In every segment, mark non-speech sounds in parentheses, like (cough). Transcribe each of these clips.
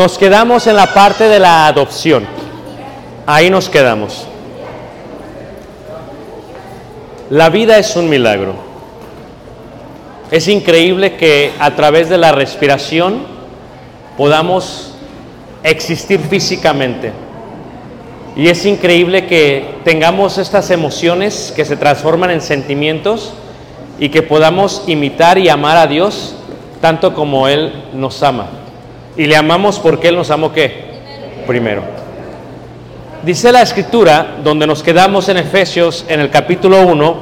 Nos quedamos en la parte de la adopción. Ahí nos quedamos. La vida es un milagro. Es increíble que a través de la respiración podamos existir físicamente. Y es increíble que tengamos estas emociones que se transforman en sentimientos y que podamos imitar y amar a Dios tanto como Él nos ama. Y le amamos porque Él nos amó qué? Primero. Dice la escritura, donde nos quedamos en Efesios, en el capítulo 1,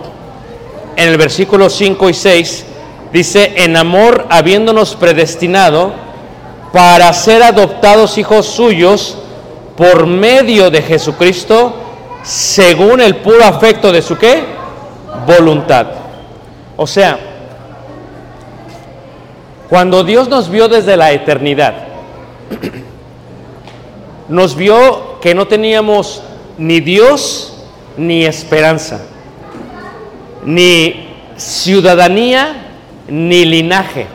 en el versículo 5 y 6, dice, en amor habiéndonos predestinado para ser adoptados hijos suyos por medio de Jesucristo, según el puro afecto de su qué? Voluntad. O sea, cuando Dios nos vio desde la eternidad, nos vio que no teníamos ni Dios ni esperanza, ni ciudadanía ni linaje,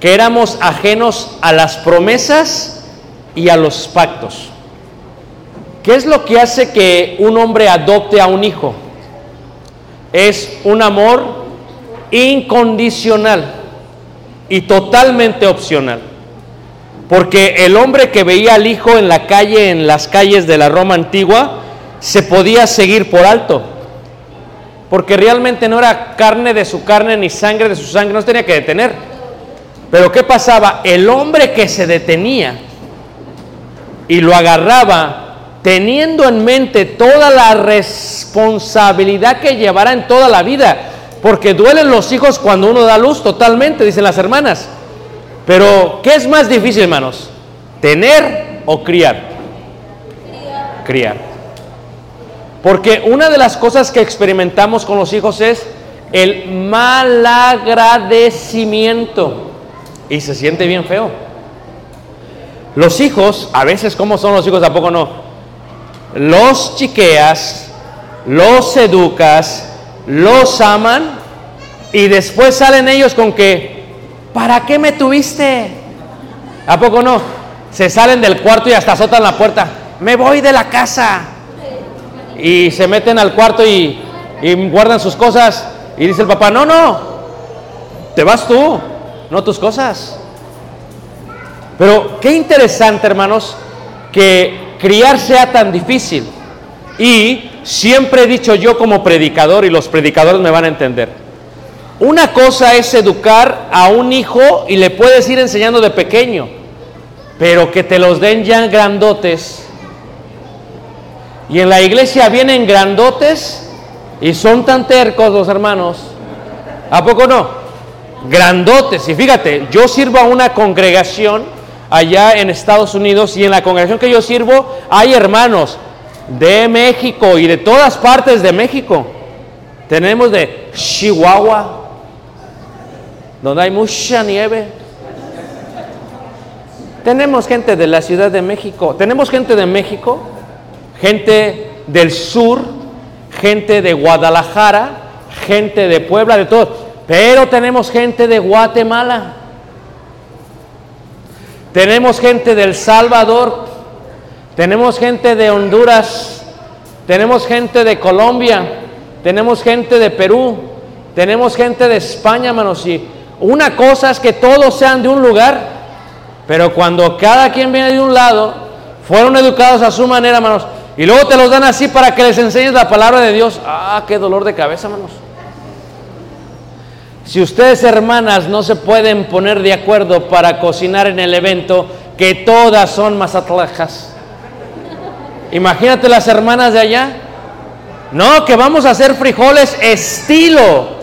que éramos ajenos a las promesas y a los pactos. ¿Qué es lo que hace que un hombre adopte a un hijo? Es un amor incondicional y totalmente opcional. Porque el hombre que veía al hijo en la calle, en las calles de la Roma antigua, se podía seguir por alto. Porque realmente no era carne de su carne ni sangre de su sangre, no se tenía que detener. Pero ¿qué pasaba? El hombre que se detenía y lo agarraba teniendo en mente toda la responsabilidad que llevará en toda la vida, porque duelen los hijos cuando uno da luz totalmente, dicen las hermanas. Pero, ¿qué es más difícil, hermanos? ¿Tener o criar? Criar. Porque una de las cosas que experimentamos con los hijos es el malagradecimiento. Y se siente bien feo. Los hijos, a veces, ¿cómo son los hijos? Tampoco no. Los chiqueas, los educas, los aman y después salen ellos con que, ¿para qué me tuviste? ¿A poco no? Se salen del cuarto y hasta azotan la puerta. Me voy de la casa. Y se meten al cuarto y, guardan sus cosas. Y dice el papá, no, no, te vas tú, no tus cosas. Pero qué interesante, hermanos, que criar sea tan difícil. Y siempre he dicho yo como predicador, y los predicadores me van a entender, Una cosa es educar a un hijo y le puedes ir enseñando de pequeño, pero que te los den ya grandotes. Y en la iglesia vienen grandotes y son tan tercos los hermanos. ¿A poco no? Grandotes. Y fíjate, yo sirvo a una congregación allá en Estados Unidos y en la congregación que yo sirvo hay hermanos de México y de todas partes de México. Tenemos de Chihuahua, donde hay mucha nieve. Tenemos gente de la Ciudad de México, tenemos gente de México, gente del sur, gente de Guadalajara, gente de Puebla, de todo. Pero tenemos gente de Guatemala. Tenemos gente del Salvador, tenemos gente de Honduras, tenemos gente de Colombia, tenemos gente de Perú, tenemos gente de España, hermanos. Y una cosa es que todos sean de un lugar, pero cuando cada quien viene de un lado, fueron educados a su manera, hermanos, y luego te los dan así para que les enseñes la palabra de Dios. Ah, qué dolor de cabeza, hermanos. Si ustedes, hermanas, no se pueden poner de acuerdo para cocinar en el evento, que todas son mazatlajas. Imagínate las hermanas de allá. No, que vamos a hacer frijoles estilo.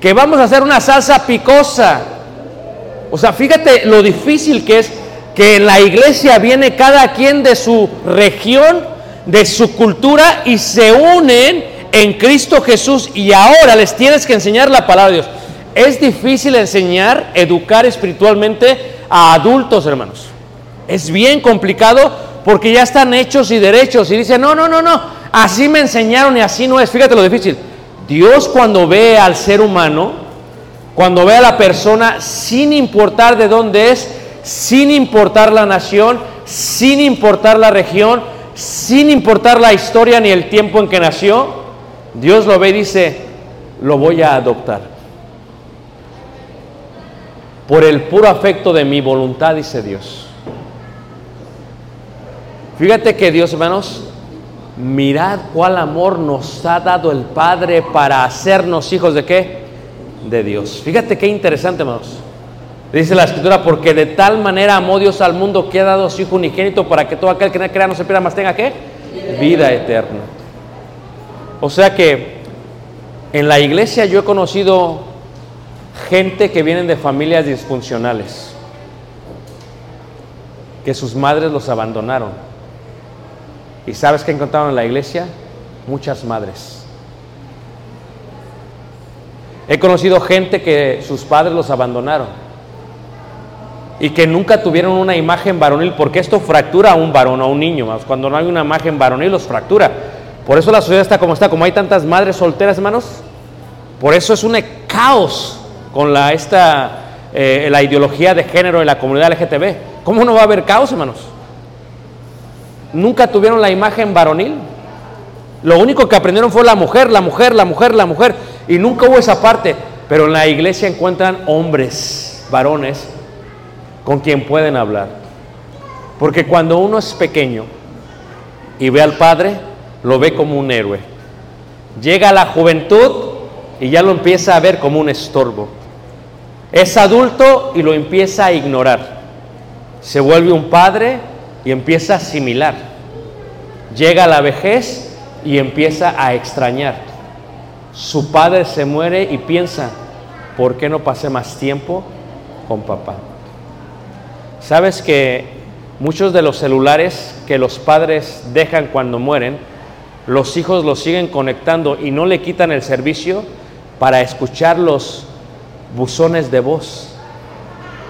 Que vamos a hacer una salsa picosa. O sea, fíjate lo difícil que es que en la iglesia viene cada quien de su región, de su cultura y se unen en Cristo Jesús y ahora les tienes que enseñar la palabra de Dios. Es difícil enseñar, educar espiritualmente a adultos, hermanos. Es bien complicado porque ya están hechos y derechos y dicen, no, no, no, no, así me enseñaron y así no es. Fíjate lo difícil. Dios cuando ve al ser humano, cuando ve a la persona, sin importar de dónde es, sin importar la nación, sin importar la región, sin importar la historia ni el tiempo en que nació, Dios lo ve y dice, lo voy a adoptar. Por el puro afecto de mi voluntad, dice Dios. Fíjate que Dios, hermanos, mirad cuál amor nos ha dado el Padre para hacernos hijos de qué? De Dios. Fíjate qué interesante, hermanos. Dice la escritura, porque de tal manera amó Dios al mundo que ha dado su Hijo unigénito para que todo aquel que no crea no se pierda más tenga qué? Vida eterna. O sea que en la iglesia yo he conocido gente que vienen de familias disfuncionales, que sus madres los abandonaron. ¿Y sabes qué encontraron en la iglesia? Muchas madres. He conocido gente que sus padres los abandonaron y que nunca tuvieron una imagen varonil, porque esto fractura a un varón o a un niño. Cuando no hay una imagen varonil, los fractura. Por eso la sociedad está como está, como hay tantas madres solteras, hermanos. Por eso es un caos con la, esta, eh, la ideología de género en la comunidad LGTB. ¿Cómo no va a haber caos, hermanos? Nunca tuvieron la imagen varonil. Lo único que aprendieron fue la mujer, la mujer, la mujer, la mujer. Y nunca hubo esa parte. Pero en la iglesia encuentran hombres, varones, con quien pueden hablar. Porque cuando uno es pequeño y ve al Padre, lo ve como un héroe. Llega a la juventud y ya lo empieza a ver como un estorbo. Es adulto y lo empieza a ignorar. Se vuelve un padre y empieza a asimilar. Llega a la vejez y empieza a extrañar. Su padre se muere y piensa, ¿por qué no pasé más tiempo con papá? ¿Sabes que muchos de los celulares que los padres dejan cuando mueren los hijos los siguen conectando y no le quitan el servicio para escuchar los buzones de voz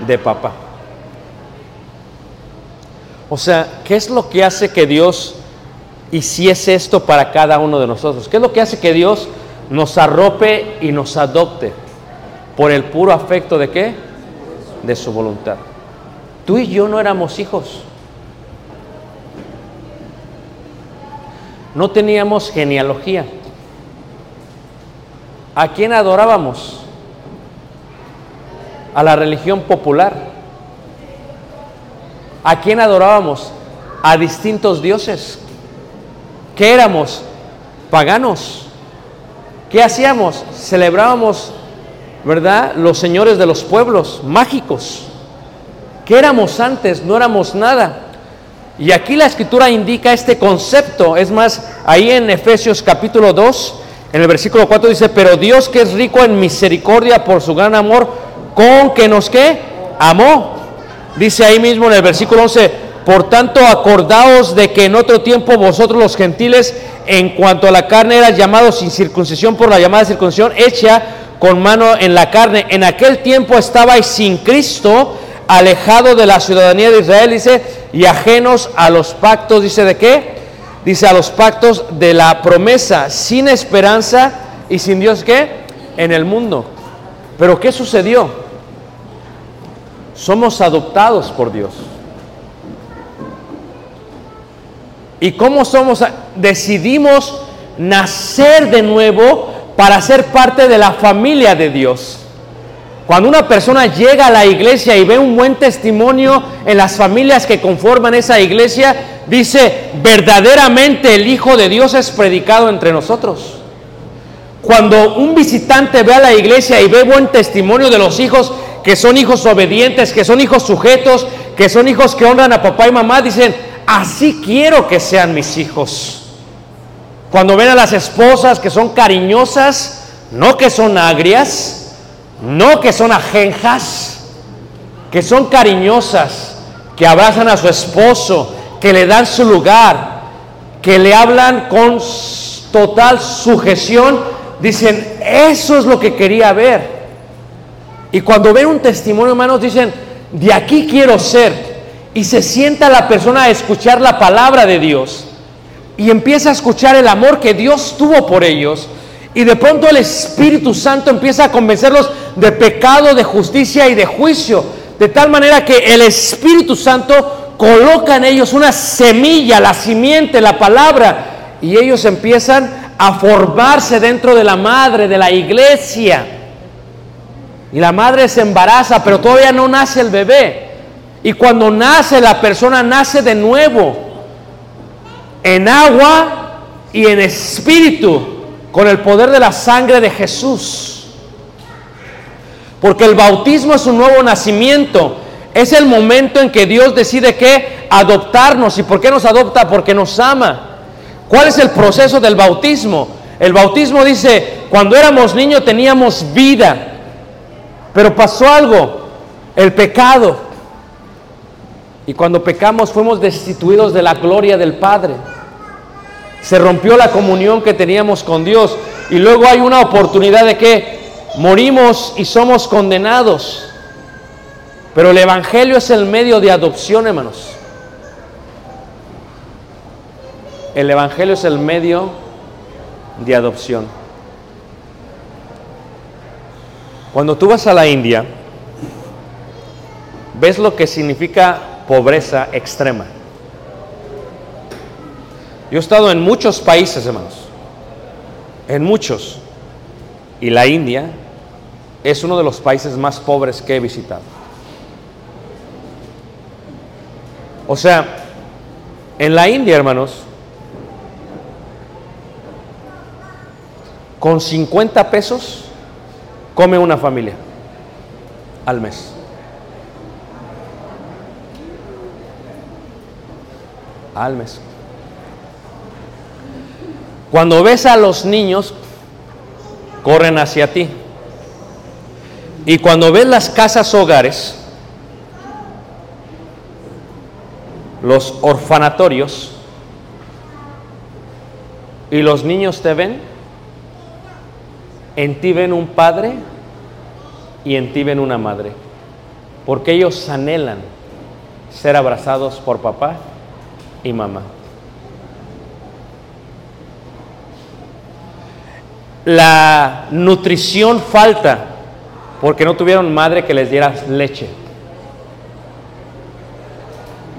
de papá. O sea, ¿qué es lo que hace que Dios hiciese esto para cada uno de nosotros? ¿Qué es lo que hace que Dios nos arrope y nos adopte? Por el puro afecto de qué? De su voluntad. Tú y yo no éramos hijos. no teníamos genealogía. ¿A quién adorábamos? A la religión popular. ¿A quién adorábamos? A distintos dioses. ¿Qué éramos? Paganos. ¿qué hacíamos? Celebrábamos, ¿verdad? Los señores de los pueblos mágicos. ¿Qué éramos antes? No éramos nada. Y aquí la escritura indica este concepto. Es más, ahí en Efesios capítulo 2, en el versículo 4 dice, pero Dios que es rico en misericordia por su gran amor, con que nos que amó. Dice ahí mismo en el versículo 11, por tanto acordaos de que en otro tiempo vosotros los gentiles, en cuanto a la carne, eras llamados sin circuncisión por la llamada circuncisión hecha con mano en la carne. En aquel tiempo estabais sin Cristo, alejado de la ciudadanía de Israel, dice, y ajenos a los pactos, dice, ¿de qué? Dice, a los pactos de la promesa, sin esperanza y sin Dios, ¿qué? En el mundo. Pero ¿qué sucedió? Somos adoptados por Dios. ¿Y cómo somos? Decidimos nacer de nuevo para ser parte de la familia de Dios. Cuando una persona llega a la iglesia y ve un buen testimonio en las familias que conforman esa iglesia, dice, verdaderamente el Hijo de Dios es predicado entre nosotros. Cuando un visitante ve a la iglesia y ve buen testimonio de los hijos, que son hijos obedientes, que son hijos sujetos, que son hijos que honran a papá y mamá, dicen, así quiero que sean mis hijos. Cuando ven a las esposas que son cariñosas, no que son agrias, no que son ajenjas, que son cariñosas, que abrazan a su esposo, que le dan su lugar, que le hablan con total sujeción, dicen, eso es lo que quería ver. Y cuando ven un testimonio, hermanos, dicen, de aquí quiero ser. Y se sienta la persona a escuchar la palabra de Dios. Y empieza a escuchar el amor que Dios tuvo por ellos. Y de pronto el Espíritu Santo empieza a convencerlos de pecado, de justicia y de juicio. De tal manera que el Espíritu Santo coloca en ellos una semilla, la simiente, la palabra. Y ellos empiezan a formarse dentro de la madre, de la iglesia. Y la madre se embaraza, pero todavía no nace el bebé. Y cuando nace, la persona nace de nuevo. En agua y en espíritu con el poder de la sangre de Jesús. Porque el bautismo es un nuevo nacimiento. Es el momento en que Dios decide que adoptarnos. ¿Y por qué nos adopta? Porque nos ama. ¿Cuál es el proceso del bautismo? El bautismo dice, cuando éramos niños teníamos vida, pero pasó algo, el pecado. Y cuando pecamos fuimos destituidos de la gloria del Padre. Se rompió la comunión que teníamos con Dios. Y luego hay una oportunidad de que morimos y somos condenados. Pero el Evangelio es el medio de adopción, hermanos. El Evangelio es el medio de adopción. Cuando tú vas a la India, ves lo que significa pobreza extrema. Yo he estado en muchos países, hermanos, en muchos, y la India es uno de los países más pobres que he visitado. O sea, en la India, hermanos, con 50 pesos come una familia al mes. Al mes. Cuando ves a los niños, corren hacia ti. Y cuando ves las casas hogares, los orfanatorios, y los niños te ven, en ti ven un padre y en ti ven una madre, porque ellos anhelan ser abrazados por papá y mamá. La nutrición falta porque no tuvieron madre que les diera leche.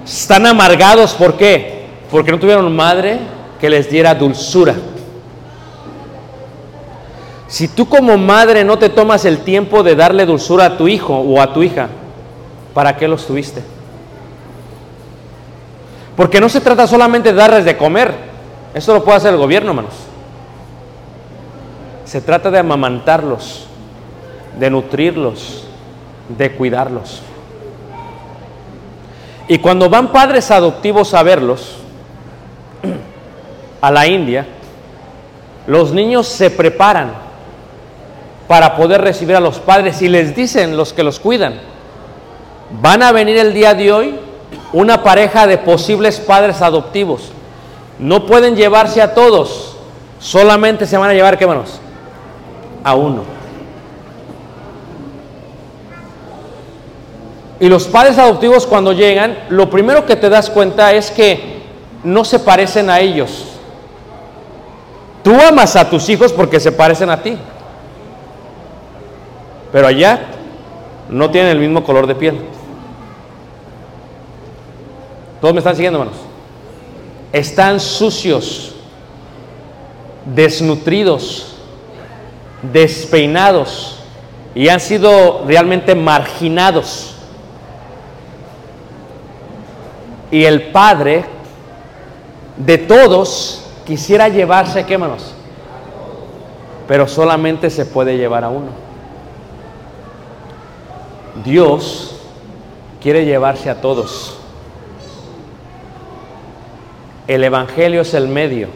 Están amargados, ¿por qué? Porque no tuvieron madre que les diera dulzura. Si tú como madre no te tomas el tiempo de darle dulzura a tu hijo o a tu hija, ¿para qué los tuviste? Porque no se trata solamente de darles de comer. Eso lo puede hacer el gobierno, hermanos. Se trata de amamantarlos, de nutrirlos, de cuidarlos. Y cuando van padres adoptivos a verlos, (clears throat) a la India, los niños se preparan para poder recibir a los padres y les dicen los que los cuidan, van a venir el día de hoy una pareja de posibles padres adoptivos. No pueden llevarse a todos, solamente se van a llevar, ¿qué manos? A uno. Y los padres adoptivos cuando llegan, lo primero que te das cuenta es que no se parecen a ellos. Tú amas a tus hijos porque se parecen a ti. Pero allá no tienen el mismo color de piel. ¿Todos me están siguiendo, hermanos? Están sucios, desnutridos, despeinados y han sido realmente marginados. Y el Padre de todos quisiera llevarse, ¿qué manos? Pero solamente se puede llevar a uno. Dios quiere llevarse a todos. El Evangelio es el medio.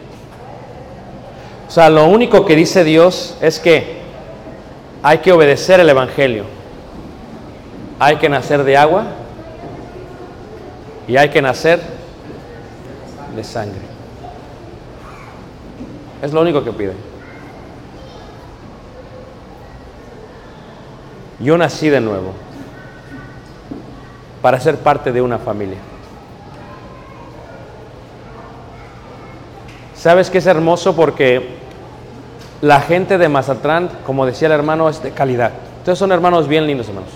O sea, lo único que dice Dios es que hay que obedecer el Evangelio. Hay que nacer de agua y hay que nacer de sangre. Es lo único que pide. Yo nací de nuevo para ser parte de una familia. ¿Sabes qué es hermoso? Porque la gente de Mazatlán, como decía el hermano, es de calidad. Ustedes son hermanos bien lindos, hermanos.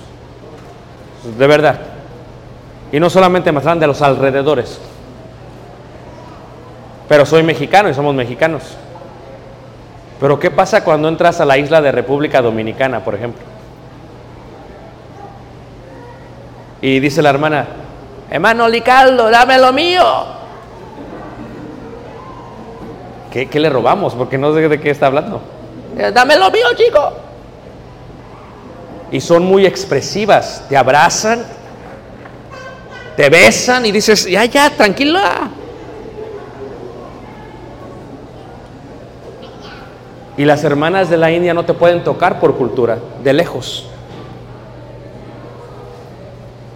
De verdad. Y no solamente Mazatlán, de los alrededores. Pero soy mexicano y somos mexicanos. Pero ¿qué pasa cuando entras a la isla de República Dominicana, por ejemplo? Y dice la hermana, hermano Licaldo, dame lo mío. ¿Qué, qué le robamos? Porque no sé de qué está hablando. "Eh, Dame lo mío, chico. Y son muy expresivas, te abrazan, te besan y dices, ya, ya, tranquila. Y las hermanas de la India no te pueden tocar por cultura, de lejos.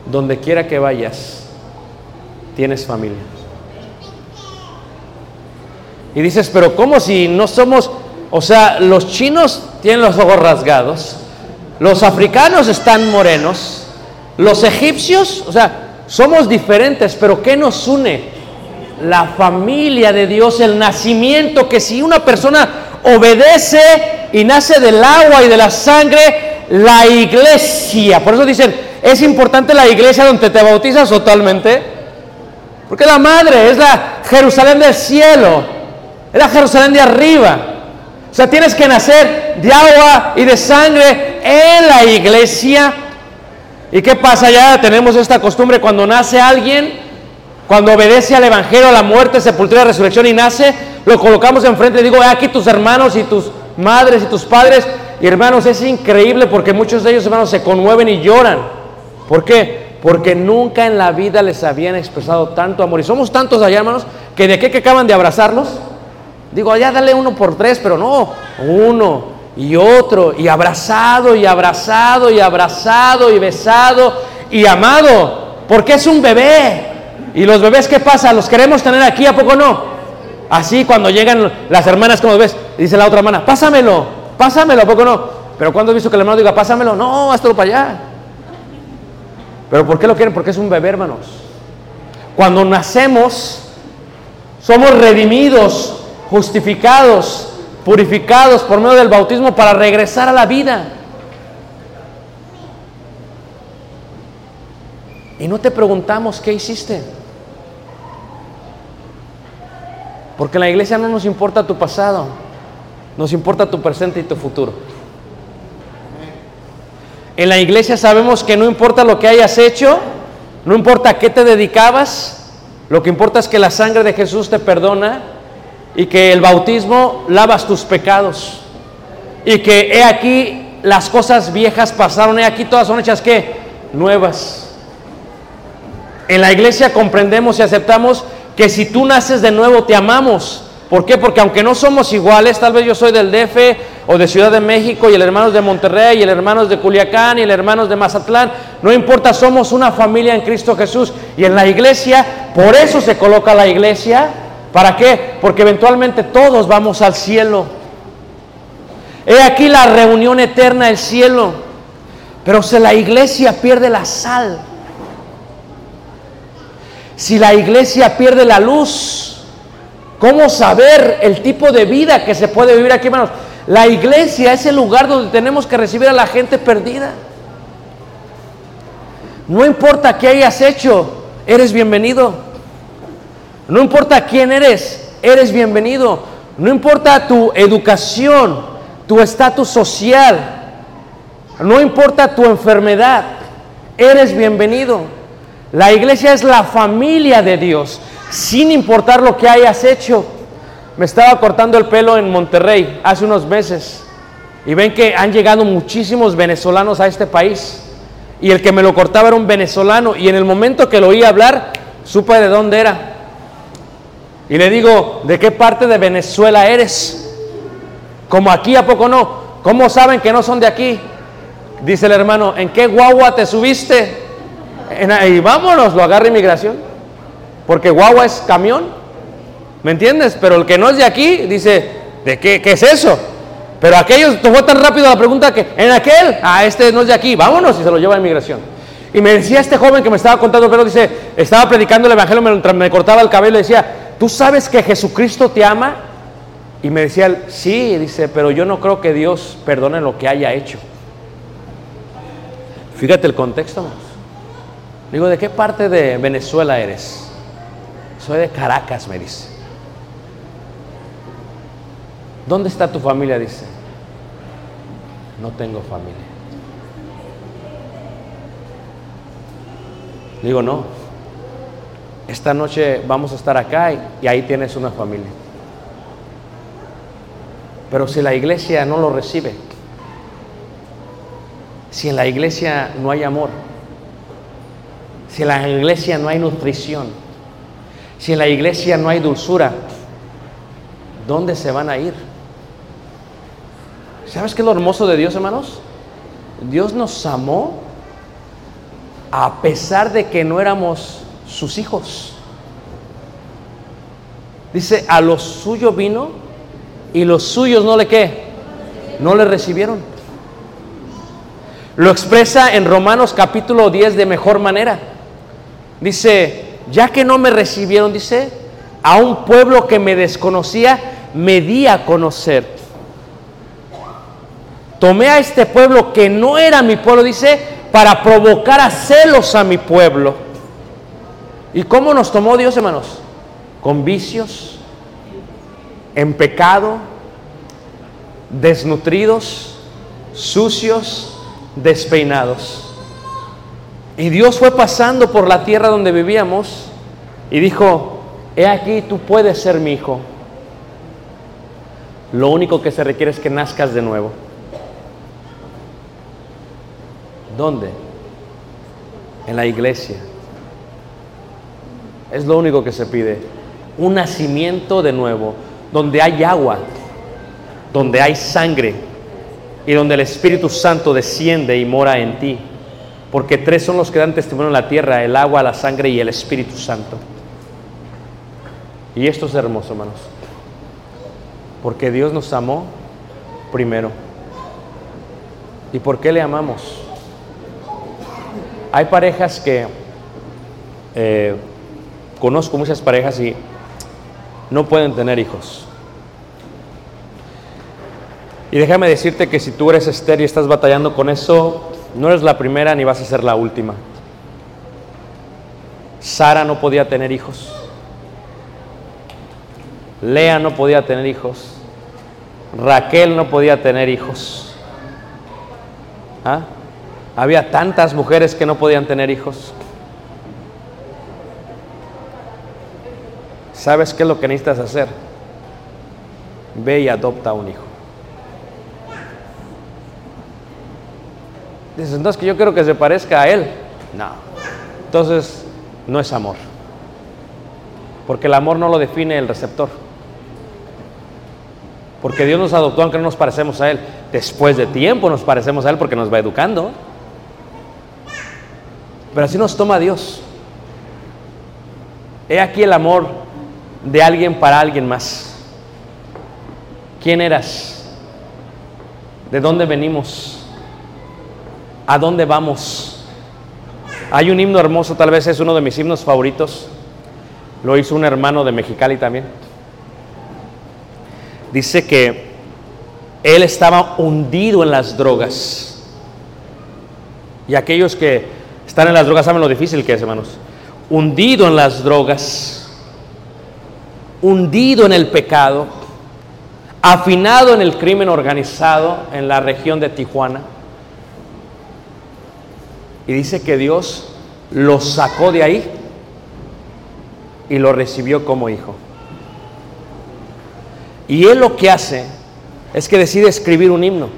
Donde quiera que vayas, tienes familia. Y dices, pero ¿cómo si no somos, o sea, los chinos tienen los ojos rasgados, los africanos están morenos, los egipcios, o sea, somos diferentes, pero ¿qué nos une? La familia de Dios, el nacimiento, que si una persona obedece y nace del agua y de la sangre, la iglesia, por eso dicen, es importante la iglesia donde te bautizas totalmente, porque la madre es la Jerusalén del cielo, es la Jerusalén de arriba. O sea, tienes que nacer de agua y de sangre en la iglesia. ¿Y qué pasa? Ya tenemos esta costumbre cuando nace alguien, cuando obedece al Evangelio, a la muerte, sepultura resurrección y nace, lo colocamos enfrente y digo, "Eh, aquí tus hermanos y tus madres y tus padres. Y hermanos, es increíble porque muchos de ellos, hermanos, se conmueven y lloran. ¿Por qué? Porque nunca en la vida les habían expresado tanto amor. Y somos tantos allá, hermanos, que de qué que acaban de abrazarlos. Digo, ya dale uno por tres, pero no, uno y otro, y abrazado, y abrazado, y abrazado, y besado, y amado, porque es un bebé. Y los bebés, ¿qué pasa? ¿Los queremos tener aquí? ¿A poco no? Así cuando llegan las hermanas, como ves, dice la otra hermana, pásamelo, pásamelo, ¿a poco no? Pero cuando has visto que el hermano diga, pásamelo, no, hazlo para allá. Pero ¿por qué lo quieren? Porque es un bebé, hermanos. Cuando nacemos, somos redimidos, justificados, purificados por medio del bautismo para regresar a la vida. Y no te preguntamos qué hiciste. Porque en la iglesia no nos importa tu pasado, nos importa tu presente y tu futuro. En la iglesia sabemos que no importa lo que hayas hecho, no importa a qué te dedicabas, lo que importa es que la sangre de Jesús te perdona y que el bautismo lavas tus pecados. Y que he aquí las cosas viejas pasaron, he aquí todas son hechas que nuevas. En la iglesia comprendemos y aceptamos que si tú naces de nuevo te amamos. ¿Por qué? Porque aunque no somos iguales, tal vez yo soy del DF o de Ciudad de México y el hermano de Monterrey y el hermano de Culiacán y el hermano de Mazatlán, no importa, somos una familia en Cristo Jesús. Y en la iglesia, por eso se coloca la iglesia. ¿Para qué? Porque eventualmente todos vamos al cielo. He aquí la reunión eterna del cielo. Pero si la iglesia pierde la sal, si la iglesia pierde la luz, ¿cómo saber el tipo de vida que se puede vivir aquí, hermanos? La iglesia es el lugar donde tenemos que recibir a la gente perdida. No importa qué hayas hecho, eres bienvenido. No importa quién eres, eres bienvenido. No importa tu educación, tu estatus social, no importa tu enfermedad, eres bienvenido. La iglesia es la familia de Dios, sin importar lo que hayas hecho. Me estaba cortando el pelo en Monterrey hace unos meses y ven que han llegado muchísimos venezolanos a este país. Y el que me lo cortaba era un venezolano y en el momento que lo oí hablar, supe de dónde era. Y le digo, ¿de qué parte de Venezuela eres? Como aquí, ¿a poco no? ¿Cómo saben que no son de aquí? Dice el hermano, ¿en qué guagua te subiste? En, vámonos, lo agarra inmigración. Porque guagua es camión. ¿Me entiendes? Pero el que no es de aquí dice, ¿de qué, qué es eso? Pero aquellos, fue tan rápido la pregunta que, en aquel, ah, este no es de aquí, vámonos y se lo lleva a inmigración. Y me decía este joven que me estaba contando, pero dice, estaba predicando el evangelio mientras me cortaba el cabello y decía, ¿tú sabes que Jesucristo te ama? Y me decía, él, sí, dice, pero yo no creo que Dios perdone lo que haya hecho. Fíjate el contexto. Digo, ¿de qué parte de Venezuela eres? Soy de Caracas, me dice. ¿Dónde está tu familia? Dice. No tengo familia. Digo, no. Esta noche vamos a estar acá y, y ahí tienes una familia. Pero si la iglesia no lo recibe, si en la iglesia no hay amor, si en la iglesia no hay nutrición, si en la iglesia no hay dulzura, ¿dónde se van a ir? ¿Sabes qué es lo hermoso de Dios, hermanos? Dios nos amó a pesar de que no éramos sus hijos. Dice, a los suyos vino y los suyos no le qué, no le recibieron. Lo expresa en Romanos capítulo 10 de mejor manera. Dice, ya que no me recibieron, dice, a un pueblo que me desconocía, me di a conocer. Tomé a este pueblo que no era mi pueblo, dice, para provocar a celos a mi pueblo. ¿Y cómo nos tomó Dios, hermanos? Con vicios, en pecado, desnutridos, sucios, despeinados. Y Dios fue pasando por la tierra donde vivíamos y dijo, he aquí, tú puedes ser mi hijo. Lo único que se requiere es que nazcas de nuevo. ¿Dónde? En la iglesia. Es lo único que se pide. Un nacimiento de nuevo, donde hay agua, donde hay sangre y donde el Espíritu Santo desciende y mora en ti. Porque tres son los que dan testimonio en la tierra, el agua, la sangre y el Espíritu Santo. Y esto es hermoso, hermanos. Porque Dios nos amó primero. ¿Y por qué le amamos? Hay parejas que eh, conozco muchas parejas y no pueden tener hijos. Y déjame decirte que si tú eres estéril y estás batallando con eso, no eres la primera ni vas a ser la última. Sara no podía tener hijos. Lea no podía tener hijos. Raquel no podía tener hijos. ¿Ah? Había tantas mujeres que no podían tener hijos. ¿Sabes qué es lo que necesitas hacer? Ve y adopta un hijo. Dices, entonces que yo quiero que se parezca a Él. No. Entonces, no es amor. Porque el amor no lo define el receptor. Porque Dios nos adoptó aunque no nos parecemos a Él. Después de tiempo nos parecemos a Él porque nos va educando. Pero así nos toma Dios. He aquí el amor de alguien para alguien más. ¿Quién eras? ¿De dónde venimos? ¿A dónde vamos? Hay un himno hermoso, tal vez es uno de mis himnos favoritos. Lo hizo un hermano de Mexicali también. Dice que él estaba hundido en las drogas. Y aquellos que están en las drogas saben lo difícil que es, hermanos. Hundido en las drogas, hundido en el pecado, afinado en el crimen organizado en la región de Tijuana. Y dice que Dios lo sacó de ahí y lo recibió como hijo. Y él lo que hace es que decide escribir un himno.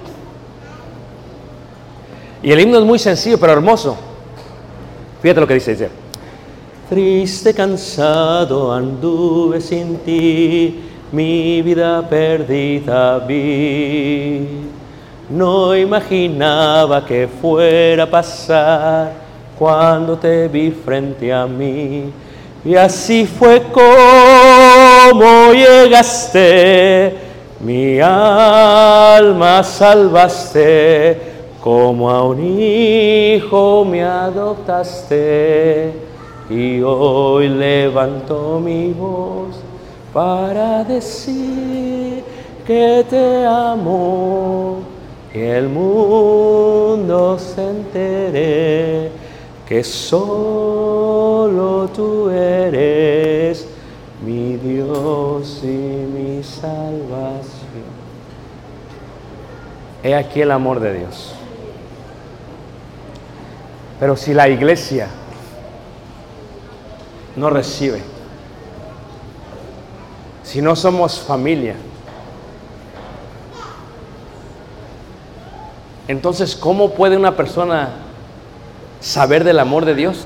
Y el himno es muy sencillo, pero hermoso. Fíjate lo que dice, dice, triste, cansado anduve sin ti, mi vida perdida vi. No imaginaba que fuera a pasar cuando te vi frente a mí. Y así fue como llegaste, mi alma salvaste, como a un hijo me adoptaste. Y hoy levanto mi voz para decir que te amo, que el mundo se entere que solo tú eres mi Dios y mi salvación. He aquí el amor de Dios. Pero si la iglesia no recibe, si no somos familia, entonces ¿cómo puede una persona saber del amor de Dios?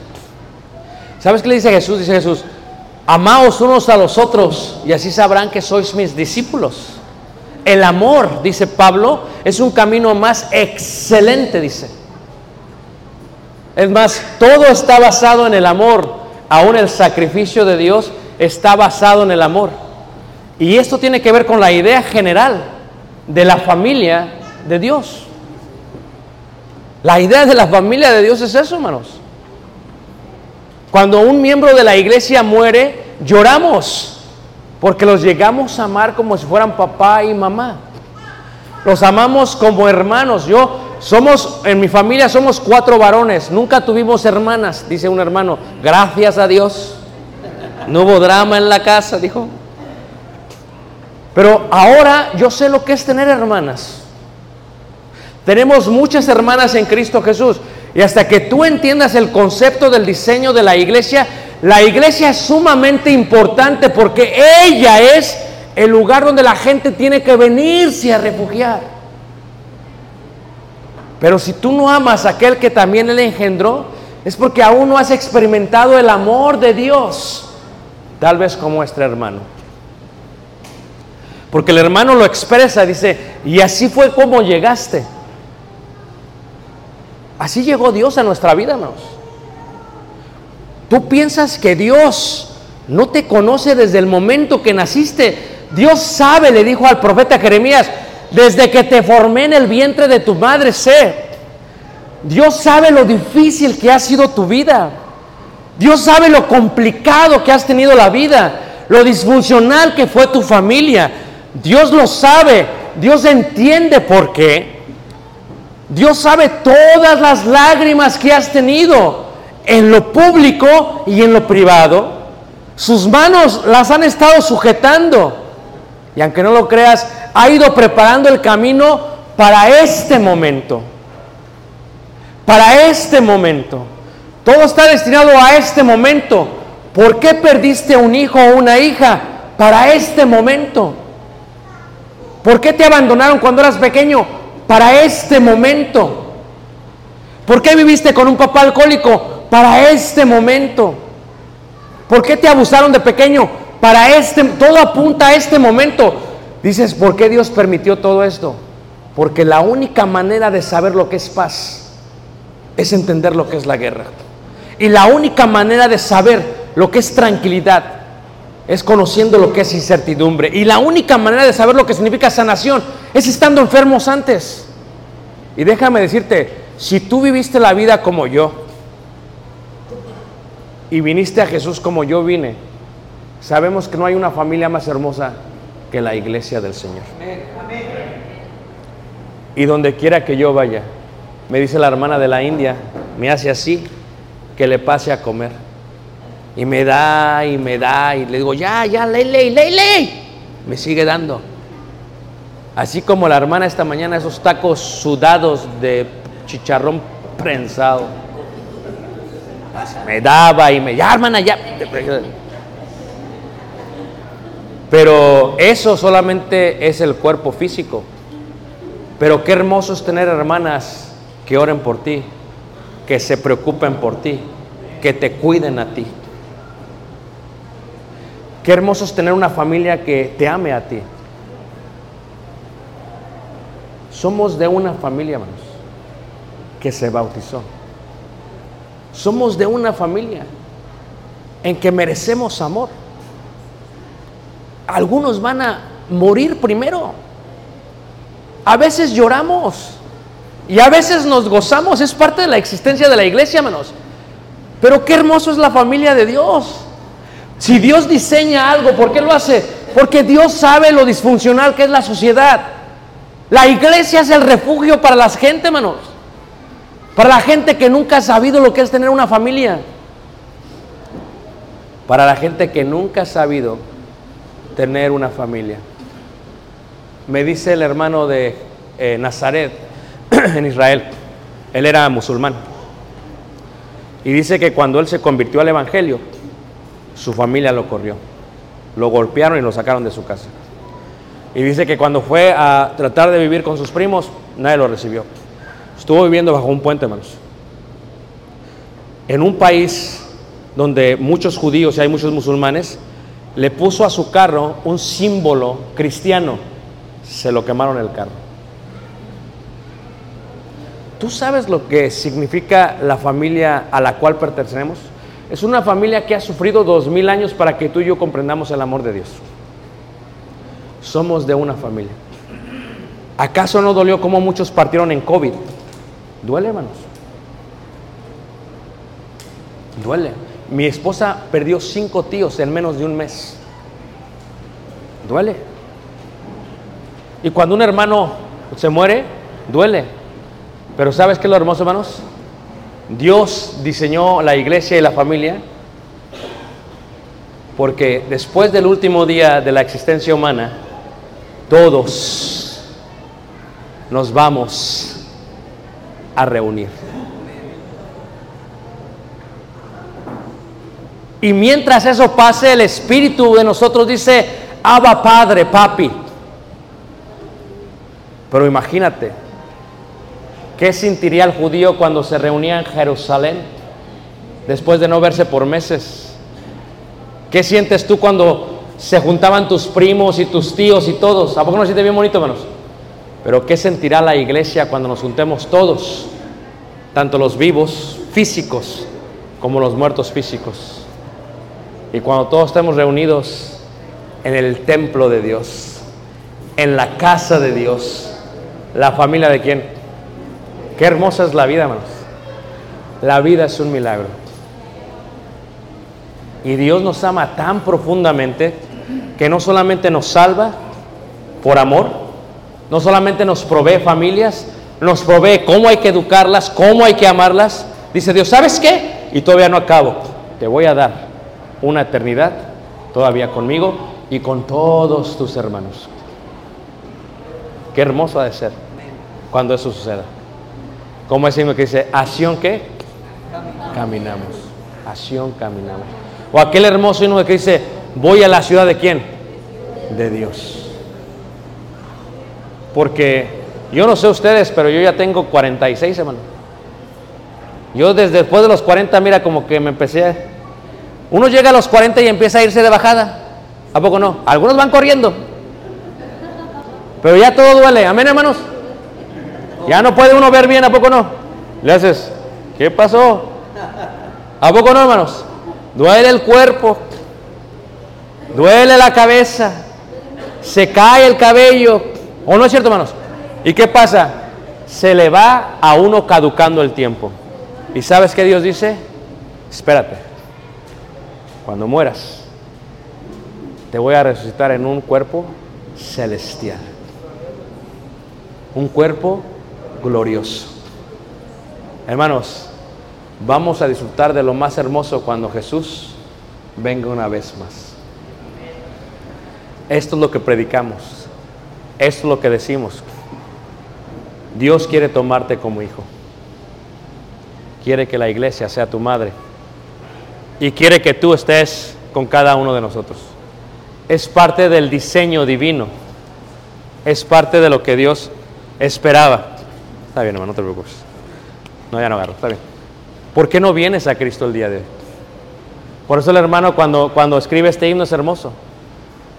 ¿Sabes qué le dice Jesús? Dice Jesús, amaos unos a los otros y así sabrán que sois mis discípulos. El amor, dice Pablo, es un camino más excelente, dice. Es más, todo está basado en el amor. Aún el sacrificio de Dios está basado en el amor. Y esto tiene que ver con la idea general de la familia de Dios. La idea de la familia de Dios es eso, hermanos. Cuando un miembro de la iglesia muere, lloramos porque los llegamos a amar como si fueran papá y mamá. Los amamos como hermanos. Yo somos, en mi familia somos cuatro varones, nunca tuvimos hermanas, dice un hermano. Gracias a Dios. No hubo drama en la casa, dijo. Pero ahora yo sé lo que es tener hermanas. Tenemos muchas hermanas en Cristo Jesús. Y hasta que tú entiendas el concepto del diseño de la iglesia, la iglesia es sumamente importante porque ella es el lugar donde la gente tiene que venirse a refugiar. Pero si tú no amas a aquel que también él engendró, es porque aún no has experimentado el amor de Dios, tal vez como este hermano. Porque el hermano lo expresa, dice, y así fue como llegaste. Así llegó Dios a nuestra vida, hermanos. Tú piensas que Dios no te conoce desde el momento que naciste. Dios sabe, le dijo al profeta Jeremías, desde que te formé en el vientre de tu madre sé. Dios sabe lo difícil que ha sido tu vida. Dios sabe lo complicado que has tenido la vida, lo disfuncional que fue tu familia. Dios lo sabe, Dios entiende por qué. Dios sabe todas las lágrimas que has tenido en lo público y en lo privado. Sus manos las han estado sujetando. Y aunque no lo creas, ha ido preparando el camino para este momento. Para este momento. Todo está destinado a este momento. ¿Por qué perdiste un hijo o una hija? Para este momento. ¿Por qué te abandonaron cuando eras pequeño? Para este momento. ¿Por qué viviste con un papá alcohólico? Para este momento. ¿Por qué te abusaron de pequeño? Para este, todo apunta a este momento. Dices, ¿por qué Dios permitió todo esto? Porque la única manera de saber lo que es paz es entender lo que es la guerra. Y la única manera de saber lo que es tranquilidad es conociendo lo que es incertidumbre. Y la única manera de saber lo que significa sanación es estando enfermos antes. Y déjame decirte, si tú viviste la vida como yo y viniste a Jesús como yo vine, sabemos que no hay una familia más hermosa que la iglesia del Señor. Y donde quiera que yo vaya, me dice la hermana de la India, me hace así, que le pase a comer. Y me da y me da y le digo, ya, ya, ley, ley, ley, ley. Me sigue dando. Así como la hermana esta mañana, esos tacos sudados de chicharrón prensado. Me daba y me, ya hermana, ya. Pero eso solamente es el cuerpo físico. Pero qué hermoso es tener hermanas que oren por ti, que se preocupen por ti, que te cuiden a ti. Qué hermoso es tener una familia que te ame a ti. Somos de una familia, hermanos, que se bautizó. Somos de una familia en que merecemos amor. Algunos van a morir primero. A veces lloramos y a veces nos gozamos. Es parte de la existencia de la iglesia, hermanos. Pero qué hermoso es la familia de Dios. Si Dios diseña algo, ¿por qué lo hace? Porque Dios sabe lo disfuncional que es la sociedad. La iglesia es el refugio para la gente, hermanos. Para la gente que nunca ha sabido lo que es tener una familia. Para la gente que nunca ha sabido tener una familia. Me dice el hermano de eh, Nazaret, (clears throat) en Israel, él era musulmán. Y dice que cuando él se convirtió al Evangelio, su familia lo corrió. Lo golpearon y lo sacaron de su casa. Y dice que cuando fue a tratar de vivir con sus primos, nadie lo recibió. Estuvo viviendo bajo un puente, hermanos. En un país donde muchos judíos y hay muchos musulmanes, le puso a su carro un símbolo cristiano. Se lo quemaron el carro. ¿Tú sabes lo que significa la familia a la cual pertenecemos? Es una familia que ha sufrido dos mil años para que tú y yo comprendamos el amor de Dios. Somos de una familia. ¿Acaso no dolió como muchos partieron en COVID? Duele, hermanos. Duele. Mi esposa perdió cinco tíos en menos de un mes. Duele. Y cuando un hermano se muere, duele. Pero ¿sabes qué es lo hermoso, hermanos? Dios diseñó la iglesia y la familia porque después del último día de la existencia humana, todos nos vamos a reunir. Y mientras eso pase, el espíritu de nosotros dice, Abba Padre, papi. Pero imagínate, ¿qué sentiría el judío cuando se reunía en Jerusalén después de no verse por meses? ¿Qué sientes tú cuando se juntaban tus primos y tus tíos y todos? ¿A poco no siente bien bonito, hermanos? Pero ¿qué sentirá la iglesia cuando nos juntemos todos? Tanto los vivos físicos como los muertos físicos. Y cuando todos estemos reunidos en el templo de Dios, en la casa de Dios, la familia de quién? Qué hermosa es la vida, hermanos. La vida es un milagro. Y Dios nos ama tan profundamente que no solamente nos salva por amor, no solamente nos provee familias, nos provee cómo hay que educarlas, cómo hay que amarlas. Dice Dios, ¿sabes qué? Y todavía no acabo. Te voy a dar una eternidad todavía conmigo y con todos tus hermanos. Qué hermoso ha de ser cuando eso suceda. Como ese himno que dice, acción que caminamos, acción caminamos. O aquel hermoso himno que dice, voy a la ciudad de quién? De Dios. Porque yo no sé ustedes, pero yo ya tengo 46 hermanos. Yo desde después de los 40, mira, como que me empecé a... Uno llega a los 40 y empieza a irse de bajada. ¿A poco no? Algunos van corriendo. Pero ya todo duele. Amén, hermanos. Ya no puede uno ver bien, ¿a poco no? Le haces, ¿qué pasó? ¿A poco no, hermanos? Duele el cuerpo. Duele la cabeza. Se cae el cabello. ¿O no es cierto, hermanos? ¿Y qué pasa? Se le va a uno caducando el tiempo. ¿Y sabes qué Dios dice? Espérate. Cuando mueras, te voy a resucitar en un cuerpo celestial. Un cuerpo glorioso. Hermanos, vamos a disfrutar de lo más hermoso cuando Jesús venga una vez más. Esto es lo que predicamos. Esto es lo que decimos. Dios quiere tomarte como hijo. Quiere que la iglesia sea tu madre. Y quiere que tú estés con cada uno de nosotros. Es parte del diseño divino. Es parte de lo que Dios esperaba. Está bien, hermano, no te preocupes. No, ya no agarro, está bien. ¿Por qué no vienes a Cristo el día de hoy? Por eso el hermano cuando, cuando escribe este himno es hermoso.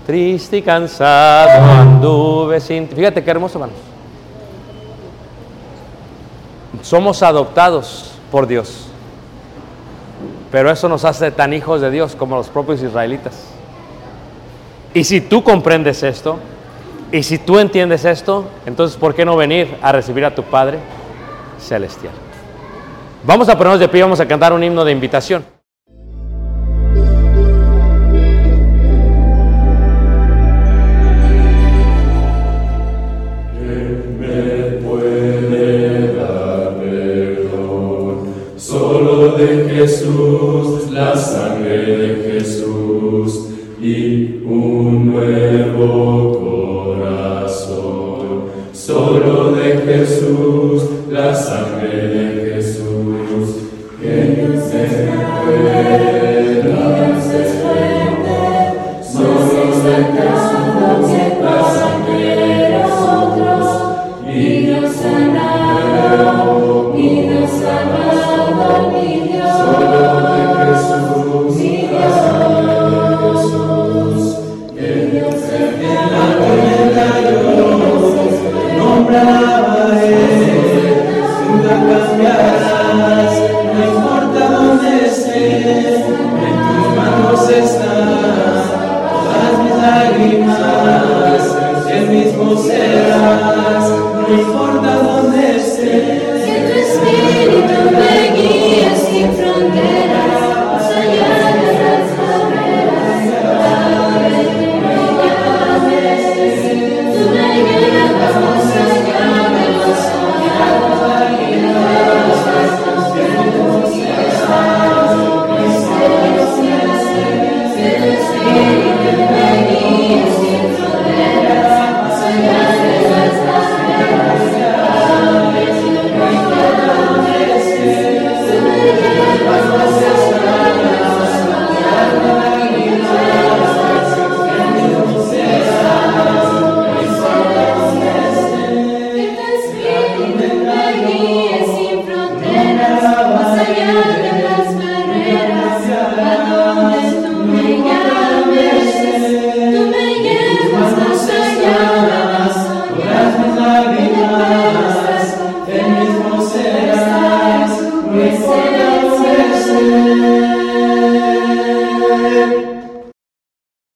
Triste y cansado anduve sin. Fíjate qué hermoso, hermano. Somos adoptados por Dios. Pero eso nos hace tan hijos de Dios como los propios israelitas. Y si tú comprendes esto, y si tú entiendes esto, entonces ¿por qué no venir a recibir a tu Padre celestial? Vamos a ponernos de pie, vamos a cantar un himno de invitación.